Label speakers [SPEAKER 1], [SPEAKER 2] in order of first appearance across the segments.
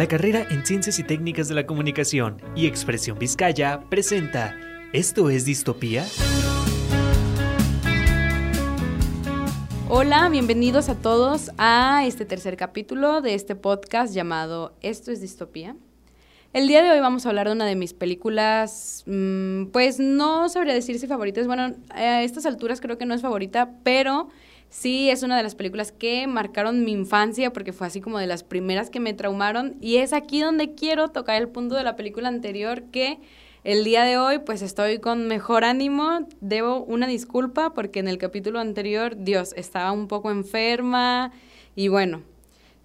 [SPEAKER 1] La carrera en Ciencias y Técnicas de la Comunicación y Expresión Vizcaya presenta ¿Esto es distopía?
[SPEAKER 2] Hola, bienvenidos a todos a este tercer capítulo de este podcast llamado Esto es distopía. El día de hoy vamos a hablar de una de mis películas, mm, pues no sabría decir si favorita es, bueno, a estas alturas creo que no es favorita, pero sí es una de las películas que marcaron mi infancia porque fue así como de las primeras que me traumaron. Y es aquí donde quiero tocar el punto de la película anterior que el día de hoy pues estoy con mejor ánimo, debo una disculpa porque en el capítulo anterior, Dios, estaba un poco enferma y bueno,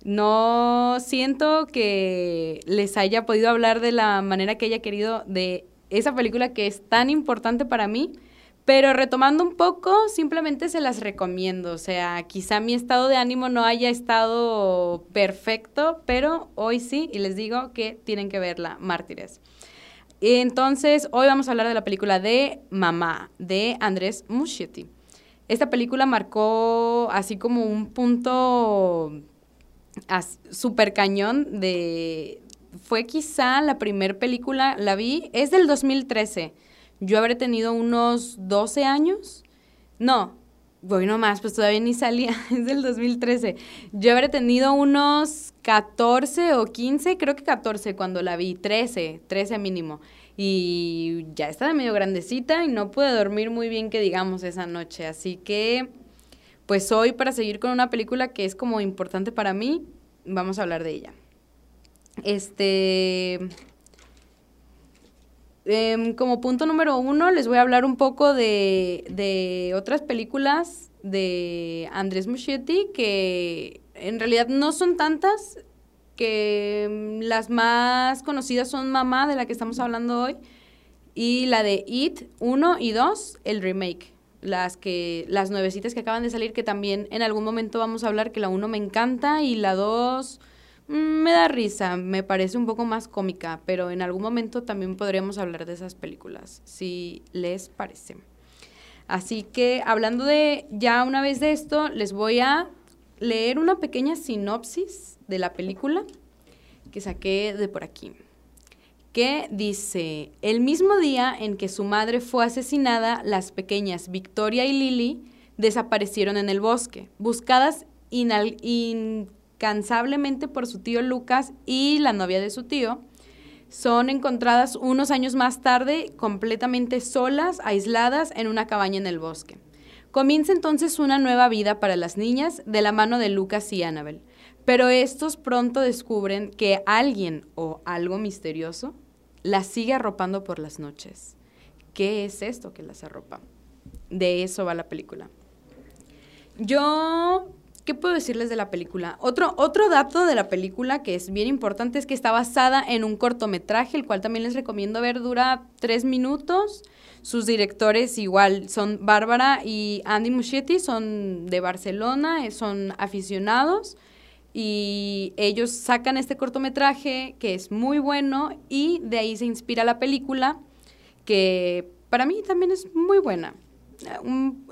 [SPEAKER 2] no siento que les haya podido hablar de la manera que haya querido de esa película que es tan importante para mí pero retomando un poco, simplemente se las recomiendo. O sea, quizá mi estado de ánimo no haya estado perfecto, pero hoy sí, y les digo que tienen que verla, Mártires. Entonces, hoy vamos a hablar de la película de Mamá, de Andrés Muschietti. Esta película marcó así como un punto súper cañón de... Fue quizá la primera película, la vi, es del 2013 yo habré tenido unos 12 años. No, voy nomás, pues todavía ni salía, es del 2013. Yo habré tenido unos 14 o 15, creo que 14 cuando la vi, 13, 13 mínimo. Y ya estaba medio grandecita y no pude dormir muy bien, que digamos, esa noche. Así que, pues hoy para seguir con una película que es como importante para mí, vamos a hablar de ella. Este, Em, como punto número uno, les voy a hablar un poco de, otras películas de Andrés Muschietti que en realidad no son tantas, que las más conocidas son Mamá, de la que estamos hablando hoy, y la de It 1 y 2, el remake. Las, que, las nuevecitas que acaban de salir, que también en algún momento vamos a hablar, que la 1 me encanta y la 2... Mm, me da risa, me parece un poco más cómica, pero en algún momento también podríamos hablar de esas películas, si les parece. Así que hablando de ya una vez de esto, les voy a leer una pequeña sinopsis de la película que saqué de por aquí. Que dice, el mismo día en que su madre fue asesinada, las pequeñas Victoria y Lily desaparecieron en el bosque, buscadas inal cansablemente por su tío Lucas y la novia de su tío, son encontradas unos años más tarde completamente solas, aisladas en una cabaña en el bosque. Comienza entonces una nueva vida para las niñas de la mano de Lucas y Annabel, pero estos pronto descubren que alguien o algo misterioso las sigue arropando por las noches. ¿Qué es esto que las arropa? De eso va la película. Yo ¿Qué puedo decirles de la película? Otro, otro dato de la película que es bien importante es que está basada en un cortometraje, el cual también les recomiendo ver, dura tres minutos. Sus directores igual son Bárbara y Andy Muschietti, son de Barcelona, eh, son aficionados y ellos sacan este cortometraje que es muy bueno y de ahí se inspira la película que para mí también es muy buena un,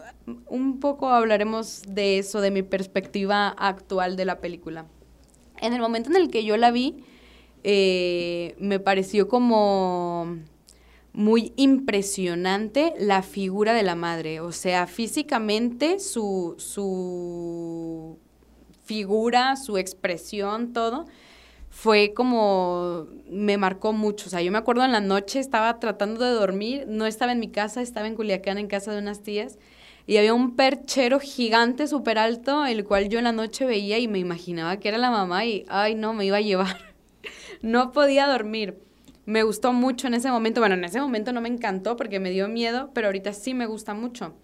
[SPEAKER 2] un, poco hablaremos de eso, de mi perspectiva actual de la película. En el momento en el que yo la vi, eh, me pareció como muy impresionante la figura de la madre. O sea, físicamente su, su figura, su expresión, todo fue como, me marcó mucho. O sea, yo me acuerdo en la noche, estaba tratando de dormir, no estaba en mi casa, estaba en Culiacán, en casa de unas tías, y había un perchero gigante súper alto, el cual yo en la noche veía y me imaginaba que era la mamá y, ay, no, me iba a llevar. no podía dormir. Me gustó mucho en ese momento. Bueno, en ese momento no me encantó porque me dio miedo, pero ahorita sí me gusta mucho.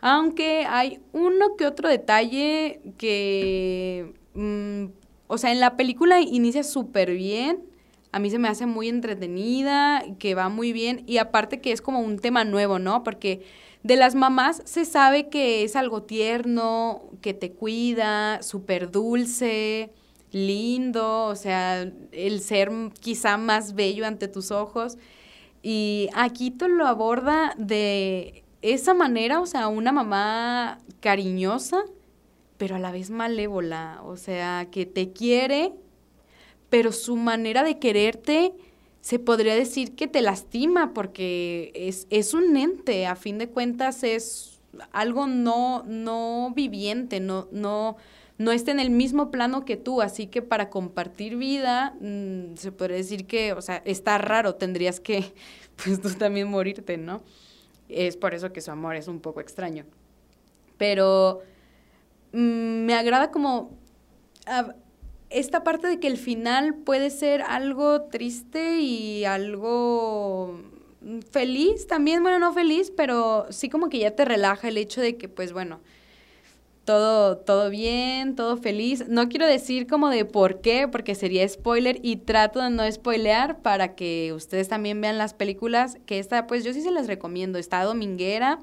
[SPEAKER 2] Aunque hay uno que otro detalle que... Mm, o sea, en la película inicia súper bien. A mí se me hace muy entretenida, que va muy bien. Y aparte que es como un tema nuevo, ¿no? Porque de las mamás se sabe que es algo tierno, que te cuida, súper dulce, lindo, o sea, el ser quizá más bello ante tus ojos. Y aquí te lo aborda de esa manera, o sea, una mamá cariñosa, pero a la vez malévola, o sea, que te quiere, pero su manera de quererte se podría decir que te lastima porque es, es un ente, a fin de cuentas es algo no, no viviente, no, no, no está en el mismo plano que tú, así que para compartir vida, mm, se podría decir que, o sea, está raro, tendrías que, pues tú también morirte, ¿no? Es por eso que su amor es un poco extraño. Pero me agrada como esta parte de que el final puede ser algo triste y algo feliz también, bueno, no feliz, pero sí como que ya te relaja el hecho de que, pues bueno, todo, todo bien, todo feliz. No quiero decir como de por qué, porque sería spoiler y trato de no spoilear para que ustedes también vean las películas, que esta, pues yo sí se las recomiendo, está dominguera.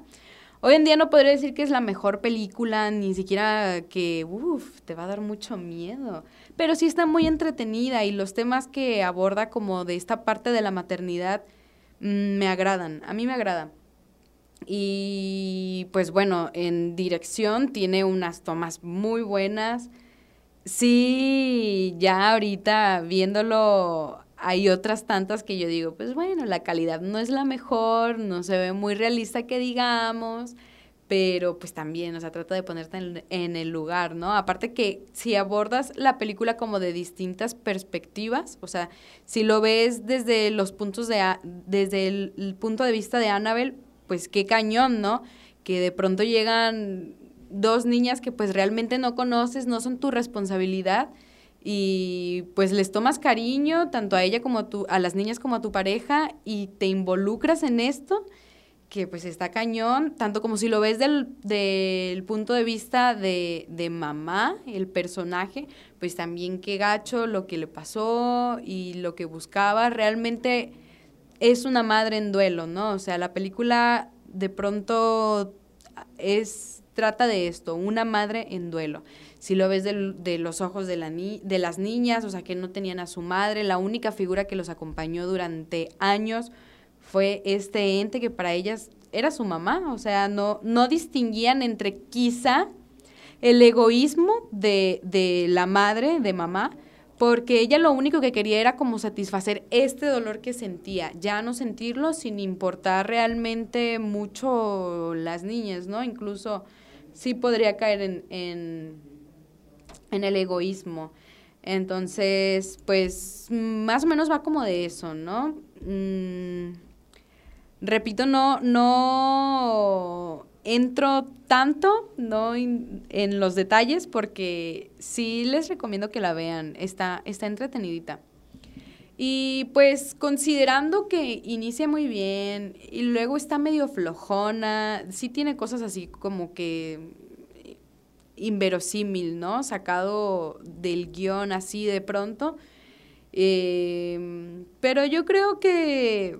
[SPEAKER 2] Hoy en día no podría decir que es la mejor película, ni siquiera que, uff, te va a dar mucho miedo, pero sí está muy entretenida y los temas que aborda como de esta parte de la maternidad mm, me agradan, a mí me agradan. Y pues bueno, en dirección tiene unas tomas muy buenas. Sí, ya ahorita viéndolo hay otras tantas que yo digo, pues bueno, la calidad no es la mejor, no se ve muy realista que digamos, pero pues también, o sea, trata de ponerte en, el lugar, ¿no? Aparte que si abordas la película como de distintas perspectivas, o sea, si lo ves desde los puntos de, desde el punto de vista de Annabelle, pues qué cañón, ¿no? Que de pronto llegan dos niñas que pues realmente no conoces, no son tu responsabilidad y pues les tomas cariño tanto a ella como a, tu, a las niñas como a tu pareja y te involucras en esto que pues está cañón, tanto como si lo ves del, del punto de vista de, de, mamá, el personaje, pues también qué gacho lo que le pasó y lo que buscaba, realmente es una madre en duelo, ¿no? O sea, la película de pronto es trata de esto, una madre en duelo. Si lo ves de, los ojos de, la de las niñas, o sea, que no tenían a su madre, la única figura que los acompañó durante años fue este ente que para ellas era su mamá, o sea, no, no distinguían entre quizá el egoísmo de, de la madre, de mamá, porque ella lo único que quería era como satisfacer este dolor que sentía, ya no sentirlo sin importar realmente mucho las niñas, ¿no? Incluso sí podría caer en, en, el egoísmo. Entonces, pues más o menos va como de eso, ¿no? Mm, repito, no, no entro tanto, no en los detalles, porque sí les recomiendo que la vean, está, está entretenidita. Y pues considerando que inicia muy bien y luego está medio flojona, sí tiene cosas así como que inverosímil, ¿no? Sacado del guion así de pronto. Eh, pero yo creo que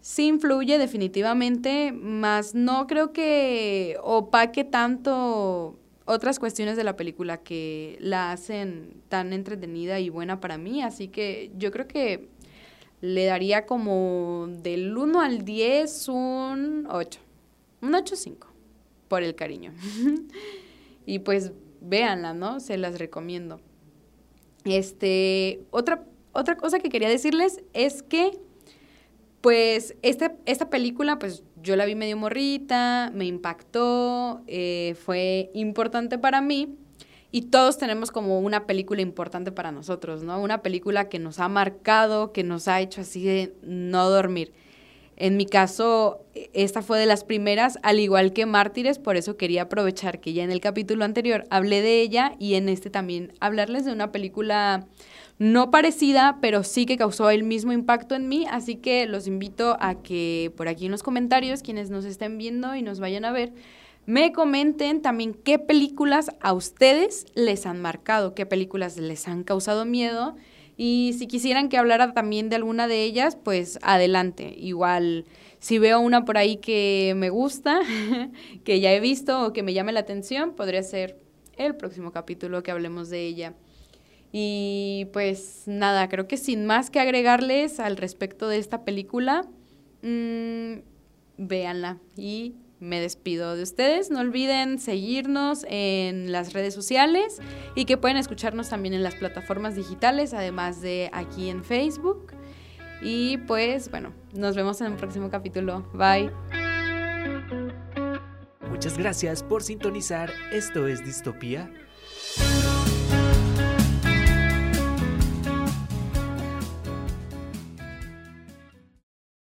[SPEAKER 2] sí influye definitivamente, más no creo que opaque tanto otras cuestiones de la película que la hacen tan entretenida y buena para mí, así que yo creo que le daría como del 1 al 10 un 8, un 8-5 por el cariño. y pues véanla, ¿no? Se las recomiendo. Este, otra, otra cosa que quería decirles es que pues este, esta película, pues yo la vi medio morrita, me impactó, eh, fue importante para mí y todos tenemos como una película importante para nosotros, ¿no? Una película que nos ha marcado, que nos ha hecho así de no dormir. En mi caso, esta fue de las primeras, al igual que Mártires, por eso quería aprovechar que ya en el capítulo anterior hablé de ella y en este también hablarles de una película no parecida, pero sí que causó el mismo impacto en mí, así que los invito a que por aquí en los comentarios, quienes nos estén viendo y nos vayan a ver, me comenten también qué películas a ustedes les han marcado, qué películas les han causado miedo y si quisieran que hablara también de alguna de ellas, pues adelante. Igual, si veo una por ahí que me gusta, que ya he visto o que me llame la atención, podría ser el próximo capítulo que hablemos de ella. Y pues nada, creo que sin más que agregarles al respecto de esta película, mmm, véanla y me despido de ustedes. No olviden seguirnos en las redes sociales y que pueden escucharnos también en las plataformas digitales, además de aquí en Facebook. Y pues bueno, nos vemos en un próximo capítulo. Bye.
[SPEAKER 1] Muchas gracias por sintonizar. Esto es Distopía.